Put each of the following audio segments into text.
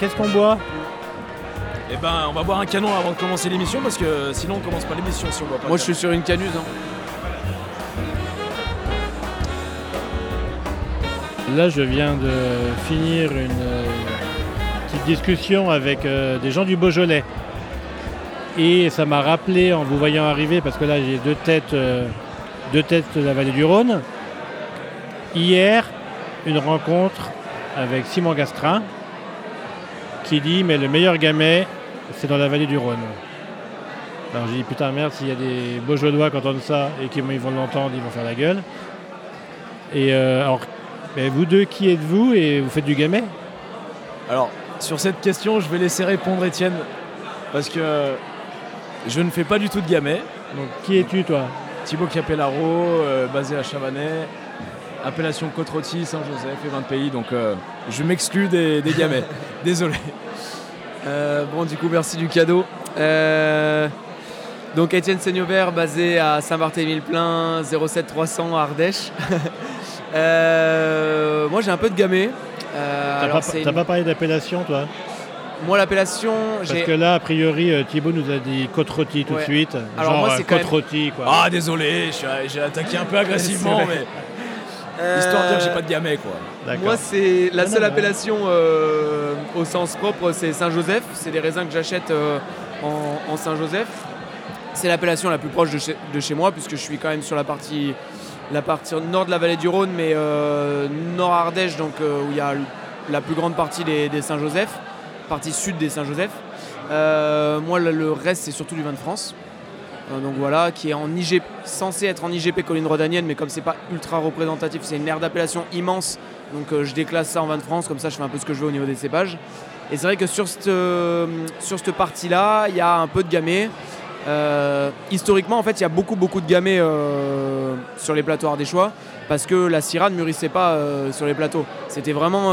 qu'est-ce qu'on boit Eh ben, on va boire un canon avant de commencer l'émission parce que sinon on commence pas l'émission si on boit pas. Moi je suis sur une canuse. hein. Là, je viens de finir une euh, petite discussion avec euh, des gens du Beaujolais. Et ça m'a rappelé, en vous voyant arriver, parce que là, j'ai deux têtes, euh, deux têtes de la vallée du Rhône. Hier, une rencontre avec Simon Gastrin, qui dit Mais le meilleur gamay, c'est dans la vallée du Rhône. Alors j'ai dit Putain, merde, s'il y a des Beaujolais qui entendent ça et qu'ils vont l'entendre, ils vont faire la gueule. Et euh, alors, mais vous deux, qui êtes-vous et vous faites du gamay Alors, sur cette question, je vais laisser répondre Étienne parce que je ne fais pas du tout de gamay. Donc, qui es-tu, toi? Thibaut Capellaro, euh, basé à Chavanais, appellation Côte-Rôtie, Saint-Joseph et 20 pays, donc euh, je m'exclus des, des gamay. Désolé. Euh, bon, du coup, merci du cadeau. Euh, donc, Étienne Seignobert, basé à Saint-Barthélemy-le-Plein, 07300 Ardèche. Euh, moi, j'ai un peu de gamay. T'as pas, une- pas parlé d'appellation, toi? Moi, l'appellation, Parce que là, a priori, Thibaut nous a dit côte rôtie tout de suite. Alors, Genre moi, c'est côte même- rôtie, quoi. Ah, désolé, j'ai attaqué un peu agressivement, mais histoire de dire que j'ai pas de gamay, quoi. Moi, c'est la Non, seule appellation euh, au sens propre, c'est Saint-Joseph. C'est des raisins que j'achète euh, en, en Saint-Joseph. C'est l'appellation la plus proche de chez, de chez moi, puisque je suis quand même sur la partie, la partie nord de la vallée du Rhône, mais euh, nord Ardèche, donc euh, où il y a la plus grande partie des, des Saint-Joseph, partie sud des Saint-Joseph. Euh, moi, le, le reste, c'est surtout du vin de France. Euh, donc voilà, qui est en IGP, censé être en IGP colline rhodanienne, mais comme c'est pas ultra représentatif, c'est une aire d'appellation immense. Donc euh, je déclasse ça en vin de France, comme ça je fais un peu ce que je veux au niveau des cépages. Et c'est vrai que sur cette, euh, sur cette partie-là, il y a un peu de gamay. Historiquement, en fait, il y a beaucoup, beaucoup de gamay sur les plateaux ardéchois parce que la Syrah ne mûrissait pas sur les plateaux. C'était vraiment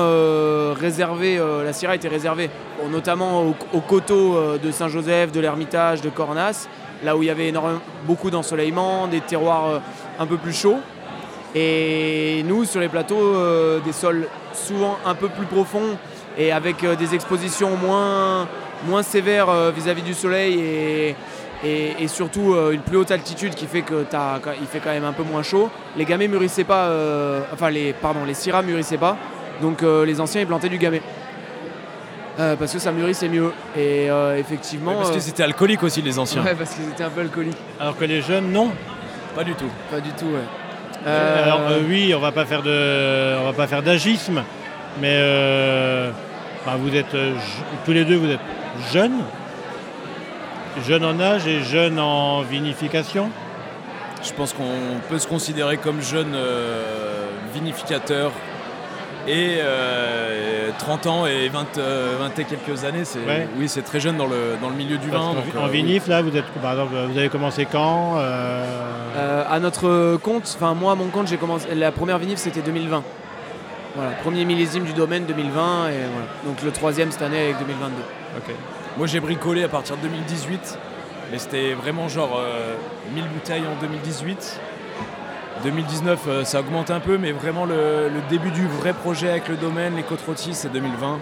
réservé, la Syrah était réservée, notamment au, au coteau euh, de Saint-Joseph, de l'Ermitage, de Cornas, là où il y avait énormément, beaucoup d'ensoleillement, des terroirs euh, un peu plus chauds. Et nous, sur les plateaux, euh, des sols souvent un peu plus profonds et avec euh, des expositions moins, sévères vis-à-vis du soleil et, surtout une plus haute altitude qui fait que t'as- il fait quand même un peu moins chaud. Les gamets mûrissaient pas, enfin les, pardon, les syrahs mûrissaient pas, donc les anciens ils plantaient du gamay. Euh, parce que ça mûrissait mieux. Et euh, effectivement. parce euh, que c'était alcoolique aussi, les anciens. ouais, parce qu'ils étaient un peu alcooliques. Alors que les jeunes, non. Pas du tout. Pas du tout, ouais. Euh, Alors Euh, euh, oui, on va pas faire de, on va pas faire d'agisme, mais euh, bah, vous êtes euh, tous les deux, vous êtes jeunes, jeunes en âge et jeunes en vinification. Je pense qu'on peut se considérer comme jeune euh, vinificateur et euh, 30 ans et 20, euh, 20 et quelques années. C'est, Ouais. Oui, c'est très jeune dans le, dans le milieu du Parce vin. donc, euh, en oui. vinif, là, vous êtes, par exemple, vous avez commencé quand euh, Euh, à notre compte, enfin moi, mon compte, j'ai commencé. La première vinif, c'était 2020. Voilà, premier millésime du domaine 2020 et voilà. Donc le troisième cette année avec 2022. ok. Moi, j'ai bricolé à partir de 2018, mais c'était vraiment genre euh, 1000 bouteilles en 2018. 2019, euh, ça augmente un peu, mais vraiment le, début du vrai projet avec le domaine, les côtes rôties, c'est 2020,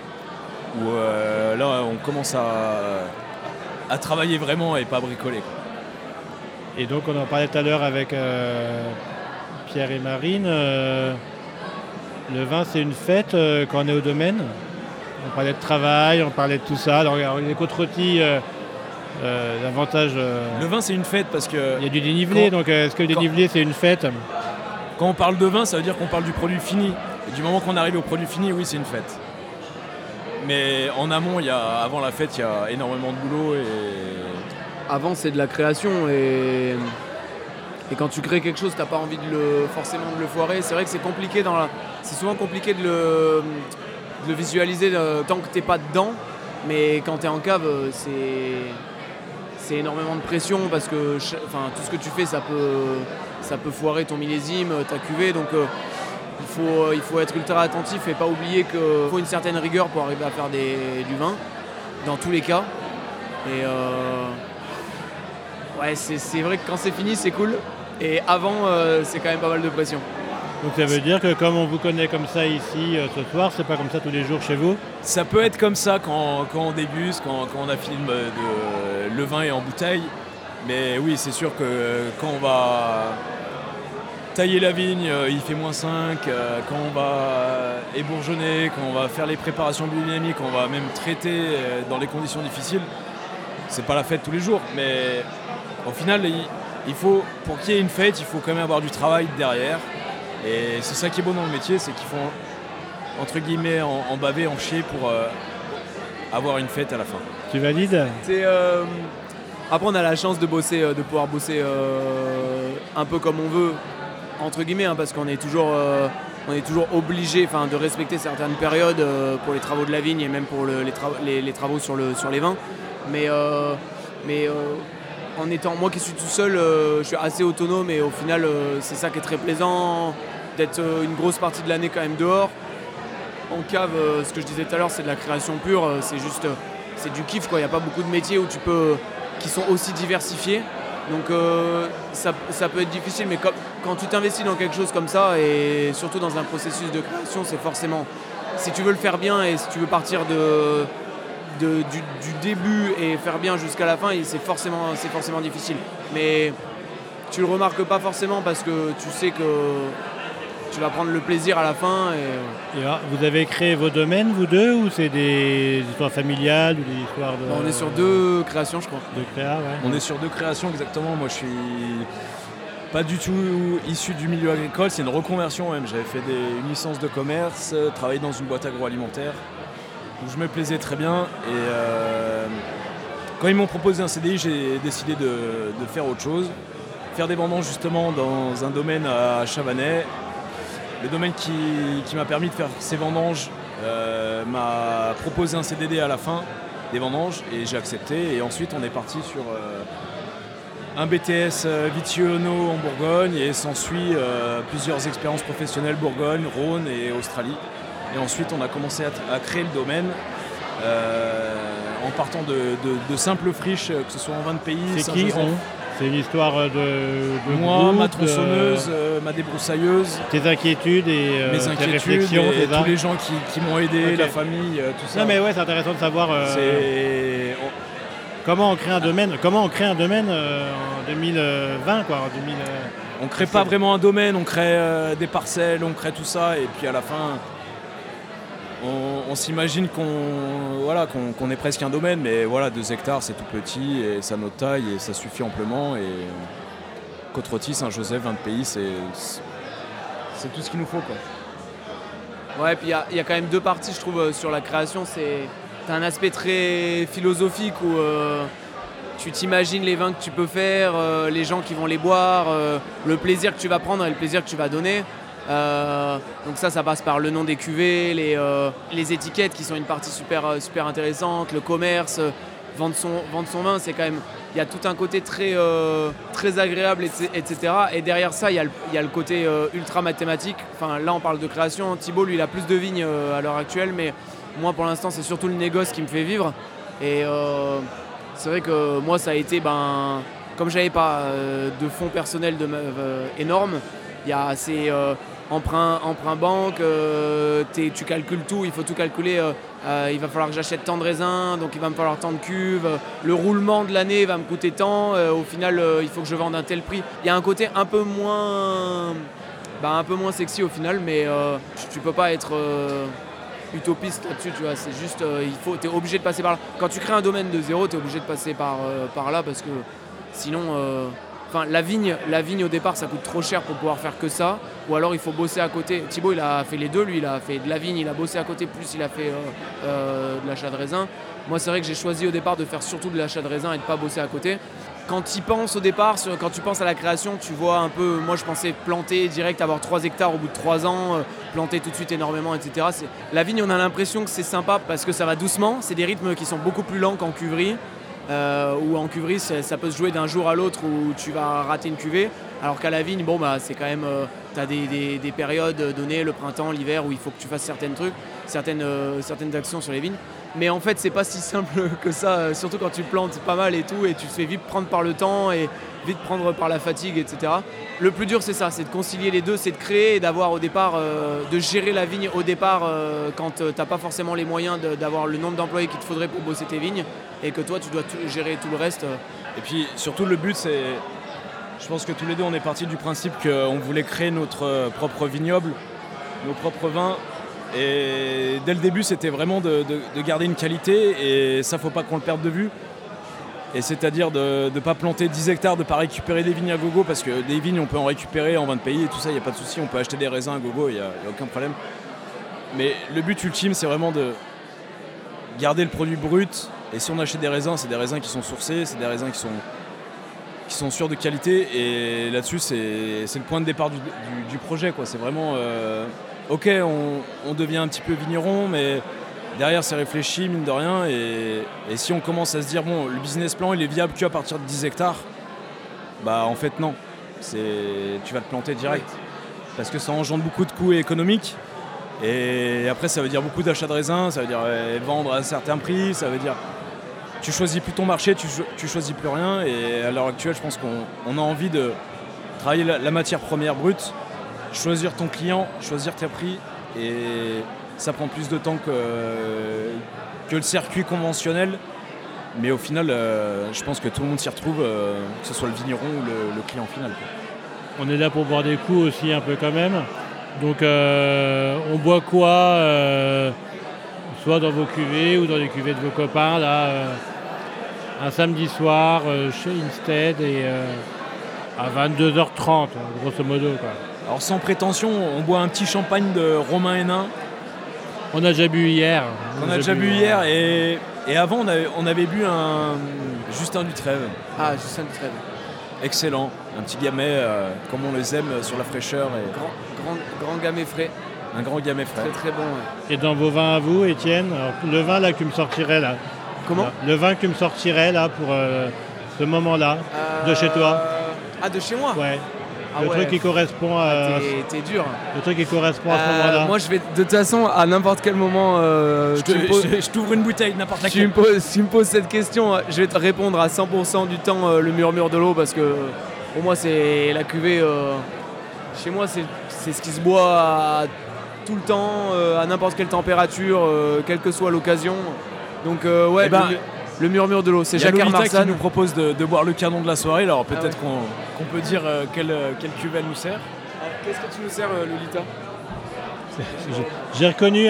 où euh, là, on commence à, travailler vraiment et pas à bricoler. Et donc, on en parlait tout à l'heure avec euh, Pierre et Marine. le vin, c'est une fête quand on est au domaine. On parlait de travail, on parlait de tout ça. Les rôties, euh, euh, euh, Le vin, c'est une fête parce que il y a du dénivelé. Quand- donc, euh, est-ce que le dénivelé, c'est une fête quand on parle de vin, ça veut dire qu'on parle du produit fini. Et du moment qu'on arrive au produit fini, oui, c'est une fête. Mais en amont, il y a, avant la fête, il y a énormément de boulot et Avant, c'est de la création et, et quand tu crées quelque chose, t'as pas envie de le, forcément de le foirer. C'est vrai que c'est compliqué dans la, c'est souvent compliqué de le, de le visualiser euh, tant que t'es pas dedans. Mais quand tu es en cave, c'est c'est énormément de pression parce que enfin, tout ce que tu fais, ça peut, ça peut foirer ton millésime, ta cuvée. Donc euh, il, faut, euh, il faut être ultra attentif et pas oublier qu'il faut une certaine rigueur pour arriver à faire du vin, dans tous les cas. Et euh, ouais, c'est vrai que quand c'est fini, c'est cool. Et avant, c'est quand même pas mal de pression. Donc ça veut dire que comme on vous connaît comme ça ici euh, ce soir, c'est pas comme ça tous les jours chez vous Ça peut être comme ça quand, on déguste, quand, on a fini de, le vin est en bouteille. Mais oui, c'est sûr que quand on va tailler la vigne, euh, il fait moins 5. euh, Quand on va ébourgeonner, quand on va faire les préparations biodynamiques, on va même traiter euh, dans les conditions difficiles, c'est pas la fête tous les jours. Mais au final, il faut, pour qu'il y ait une fête, il faut quand même avoir du travail derrière. Et c'est ça qui est beau dans le métier, c'est qu'ils font entre guillemets en, en baver, en chier pour euh, avoir une fête à la fin. Tu valides C'est, euh, Après, on a la chance de bosser, euh, de pouvoir bosser euh, un peu comme on veut, entre guillemets, hein, parce qu'on est toujours, euh, on est toujours obligé, enfin, de respecter certaines périodes euh, pour les travaux de la vigne et même pour le- les, tra- les- les travaux sur, le, sur les vins. Mais, euh, mais euh, en étant moi qui suis tout seul, euh, je suis assez autonome et au final, euh, c'est ça qui est très plaisant, d'être euh, une grosse partie de l'année quand même dehors. En cave, euh, ce que je disais tout à l'heure, c'est de la création pure, euh, c'est juste, c'est du kiff quoi. Il n'y a pas beaucoup de métiers où tu peux, qui sont aussi diversifiés. Donc ça, ça peut être difficile, mais quand tu t'investis dans quelque chose comme ça, et surtout dans un processus de création, c'est forcément, si tu veux le faire bien et si tu veux partir de, du, début et faire bien jusqu'à la fin, c'est forcément, forcément difficile. Mais tu le remarques pas forcément parce que tu sais que tu vas prendre le plaisir à la fin. Et... Et alors, Vous avez créé vos domaines, vous deux, ou c'est des histoires familiales ou des histoires de. On est sur deux créations, je crois. De créa, ouais. On est sur deux créations exactement. Moi, je suis pas du tout issu du milieu agricole. C'est une reconversion même. J'avais fait des- une licence de commerce, euh, travaillé dans une boîte agroalimentaire où je me plaisais très bien. Et euh, quand ils m'ont proposé un CDI, j'ai décidé de, de faire autre chose. Faire des vendanges justement dans un domaine à Chavanais. Le domaine qui, qui m'a permis de faire ces vendanges euh, m'a proposé un CDD à la fin des vendanges et j'ai accepté. Et ensuite, on est parti sur euh, un BTS euh, Vitiono en Bourgogne et s'ensuit plusieurs expériences professionnelles Bourgogne, Rhône et Australie. Et ensuite, on a commencé à, à créer le domaine en partant de, de- de simples friches, que ce soit en 20 pays. C'est qui on? C'est une histoire de, de Moi, groupe, ma tronçonneuse, euh, ma débroussailleuse, tes inquiétudes et euh, mes tes inquiétudes, réflexions, et tous les gens qui, qui m'ont aidé, la famille, euh, tout ça. Non mais ouais, c'est intéressant de savoir euh, comment on crée un domaine. Comment on crée un domaine euh, en 2020 quoi, en 2000. euh, On crée pas vraiment un domaine, on crée euh, des parcelles, on crée tout ça, et puis à la fin, on, s'imagine qu'on est presque un domaine, mais voilà, 2 hectares c'est tout petit, et ça notre taille, et ça suffit amplement. Et Côte-Rôtie, Saint-Joseph, 20 pays, c'est tout ce qu'il nous faut. Quoi. Ouais, puis il y, a- quand même deux parties, je trouve, euh, sur la création. C'est un aspect très philosophique où euh, tu t'imagines les vins que tu peux faire, euh, les gens qui vont les boire, le plaisir que tu vas prendre et le plaisir que tu vas donner. Euh, donc ça, ça passe par le nom des cuvées, les, euh, les étiquettes qui sont une partie super, euh, super intéressante, le commerce, vendre son, son vin, c'est quand même... Il y a tout un côté très, très agréable, etc.. Et derrière ça, il y a le, y a le côté ultra mathématique. Enfin, là, on parle de création. Thibaut, lui, il a plus de vignes à l'heure actuelle, mais moi, pour l'instant, c'est surtout le négoce qui me fait vivre. Et c'est vrai que moi, ça a été, ben, comme j'avais pas de fonds personnels énormes, il y a assez emprunt, emprunt banque, euh, t'es- tu calcules tout, il faut tout calculer. euh, euh, il va falloir que j'achète tant de raisins, donc il va me falloir tant de cuves. Le roulement de l'année va me coûter tant. au final, il faut que je vende un tel prix. Il y a un côté un peu moins, bah, un peu moins sexy au final, mais tu, peux pas être utopiste là-dessus, tu vois. C'est juste, il faut, t'es obligé de passer par là. Quand tu crées un domaine de zéro, tu es obligé de passer par, par là parce que sinon, enfin, la vigne, la vigne au départ, ça coûte trop cher pour pouvoir faire que ça. Ou alors il faut bosser à côté. Thibaut, il a fait les deux, lui, il a fait de la vigne, il a bossé à côté, plus il a fait euh, euh, de l'achat de raisin. Moi, c'est vrai que j'ai choisi au départ de faire surtout de l'achat de raisin et de pas bosser à côté. Quand tu penses au départ, quand tu penses à la création, tu vois un peu. Moi, je pensais planter direct, avoir 3 hectares au bout de 3 ans, euh, planter tout de suite énormément, etc. La vigne, on a l'impression que c'est sympa parce que ça va doucement. C'est des rythmes qui sont beaucoup plus lents qu'en cuverie. Euh, ou en cuverie, ça, peut se jouer d'un jour à l'autre où tu vas rater une cuvée. Alors qu'à la vigne, bon, bah, c'est quand même. tu as des, des- des périodes données, le printemps, l'hiver, où il faut que tu fasses certains trucs, certaines, euh, certaines actions sur les vignes. Mais en fait, c'est pas si simple que ça, euh, surtout quand tu plantes pas mal et tout, et tu te fais vite prendre par le temps, et, vite prendre par la fatigue, etc. Le plus dur, c'est ça, c'est de concilier les deux, c'est de créer et d'avoir au départ, euh, de gérer la vigne au départ euh, quand tu t'as pas forcément les moyens d'avoir le nombre d'employés qu'il te faudrait pour bosser tes vignes et que toi, tu dois gérer tout le reste. Et puis surtout, le but, c'est. Je pense que tous les deux, on est partis du principe qu'on voulait créer notre propre vignoble, nos propres vins et dès le début, c'était vraiment de, garder une qualité et ça, faut pas qu'on le perde de vue. Et c'est-à-dire de ne pas planter 10 hectares, de ne pas récupérer des vignes à gogo, parce que des vignes, on peut en récupérer en vin de pays et tout ça, il n'y a pas de souci, on peut acheter des raisins à gogo, il n'y a, aucun problème. Mais le but ultime, c'est vraiment de garder le produit brut. Et si on achète des raisins, c'est des raisins qui sont sourcés, c'est des raisins qui sont, qui sont sûrs de qualité. Et là-dessus, c'est le point de départ du, projet. C'est vraiment. Euh, ok, on, devient un petit peu vigneron, mais derrière c'est réfléchi, mine de rien. Et, si on commence à se dire, bon, le business plan il est viable qu'à partir de 10 hectares, bah en fait non. Tu vas te planter direct. Parce que ça engendre beaucoup de coûts économiques. Et après, ça veut dire beaucoup d'achats de raisins, ça veut dire vendre à un certain prix, ça veut dire tu choisis plus ton marché, tu, tu choisis plus rien. Et à l'heure actuelle, je pense qu'on a envie de travailler la matière première brute choisir ton client, choisir tes prix, et ça prend plus de temps que, le circuit conventionnel. Mais au final, euh, je pense que tout le monde s'y retrouve, euh, que ce soit le vigneron ou le, client final. On est là pour boire des coups aussi un peu quand même. Donc euh, on boit quoi Soit dans vos cuvées ou dans les cuvées de vos copains, là, un samedi soir chez Instead et à 22h30, grosso modo. Alors sans prétention, on boit un petit champagne de Romain Hénin. On a déjà bu hier. On, a, déjà bu hier et, avant on avait, bu un Justin Dutrève. Ah, Justin Dutrève. Excellent, un petit gamet euh, comme on les aime sur la fraîcheur. Et... Grand, grand, gamet frais. Un grand gamet frais. Très très bon. Et dans vos vins à vous, Étienne, le vin là que me sortirait là. Comment Le vin que me sortirait là pour euh, ce moment-là, de chez toi. Euh, ah, de chez moi Ouais. Ah le truc qui correspond à. Ah, t'es dur. Le truc qui correspond à ce euh, moment-là. Moi, je vais de toute façon à n'importe quel moment. Euh, je, t'ouvre une bouteille, n'importe laquelle. Tu me, poses, tu me poses cette question, je vais te répondre à 100% du temps euh, le murmure de l'eau parce que pour moi, c'est la cuvée. chez moi, c'est ce qui se boit tout le temps, à n'importe quelle température, quelle que soit l'occasion. Donc, ouais. Eh ben, le murmure de l'eau, c'est Jacques Marsan. qui nous propose de, boire le canon de la soirée, alors peut-être ah qu'on peut dire euh, quelle, euh, quelle cuve elle nous sert. Qu'est-ce que tu nous sers, euh, Lolita? J'ai reconnu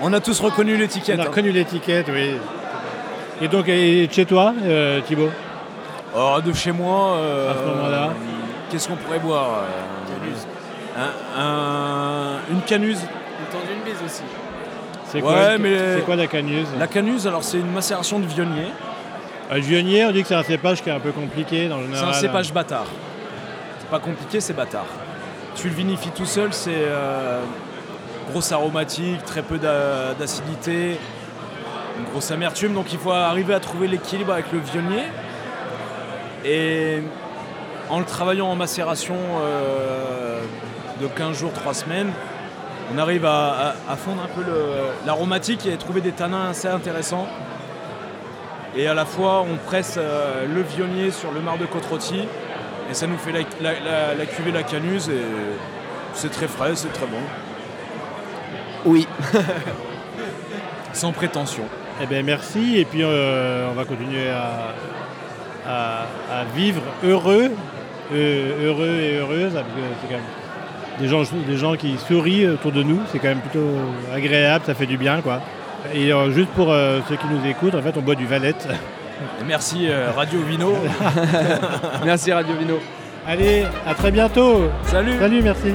On a tous reconnu l'étiquette. On a hein. reconnu l'étiquette, oui. Et donc, et chez toi, Thibaut? Oh, De chez moi, à ce moment-là, qu'est-ce qu'on pourrait boire? Une canuse. Une une bise aussi. C'est quoi, quoi, la canuse La canuse, alors c'est une macération de vionnier. Le euh, vionnier, on dit que c'est un cépage qui est un peu compliqué dans le C'est un cépage bâtard. C'est pas compliqué, c'est bâtard. Tu le vinifies tout seul, c'est euh, grosse aromatique, très peu d'acidité, une grosse amertume. Donc il faut arriver à trouver l'équilibre avec le vionnier. Et en le travaillant en macération euh, de 15 jours, 3 semaines, on arrive à, fondre un peu l'aromatique et trouver des tanins assez intéressants. Et à la fois, on presse euh, le vionnier sur le marc de côte et ça nous fait la, la, cuvée la canuse et c'est très frais, c'est très bon. Oui. Sans prétention. Eh bien merci et puis euh, on va continuer à, vivre heureux, euh, heureux et heureuse, parce que c'est quand même des gens, des gens qui sourient autour de nous. C'est quand même plutôt agréable, ça fait du bien. quoi. Et euh, juste pour euh, ceux qui nous écoutent, en fait, on boit du Valette. Merci euh, Radio Vino. merci Radio Vino. Allez, à très bientôt. Salut. Salut, merci.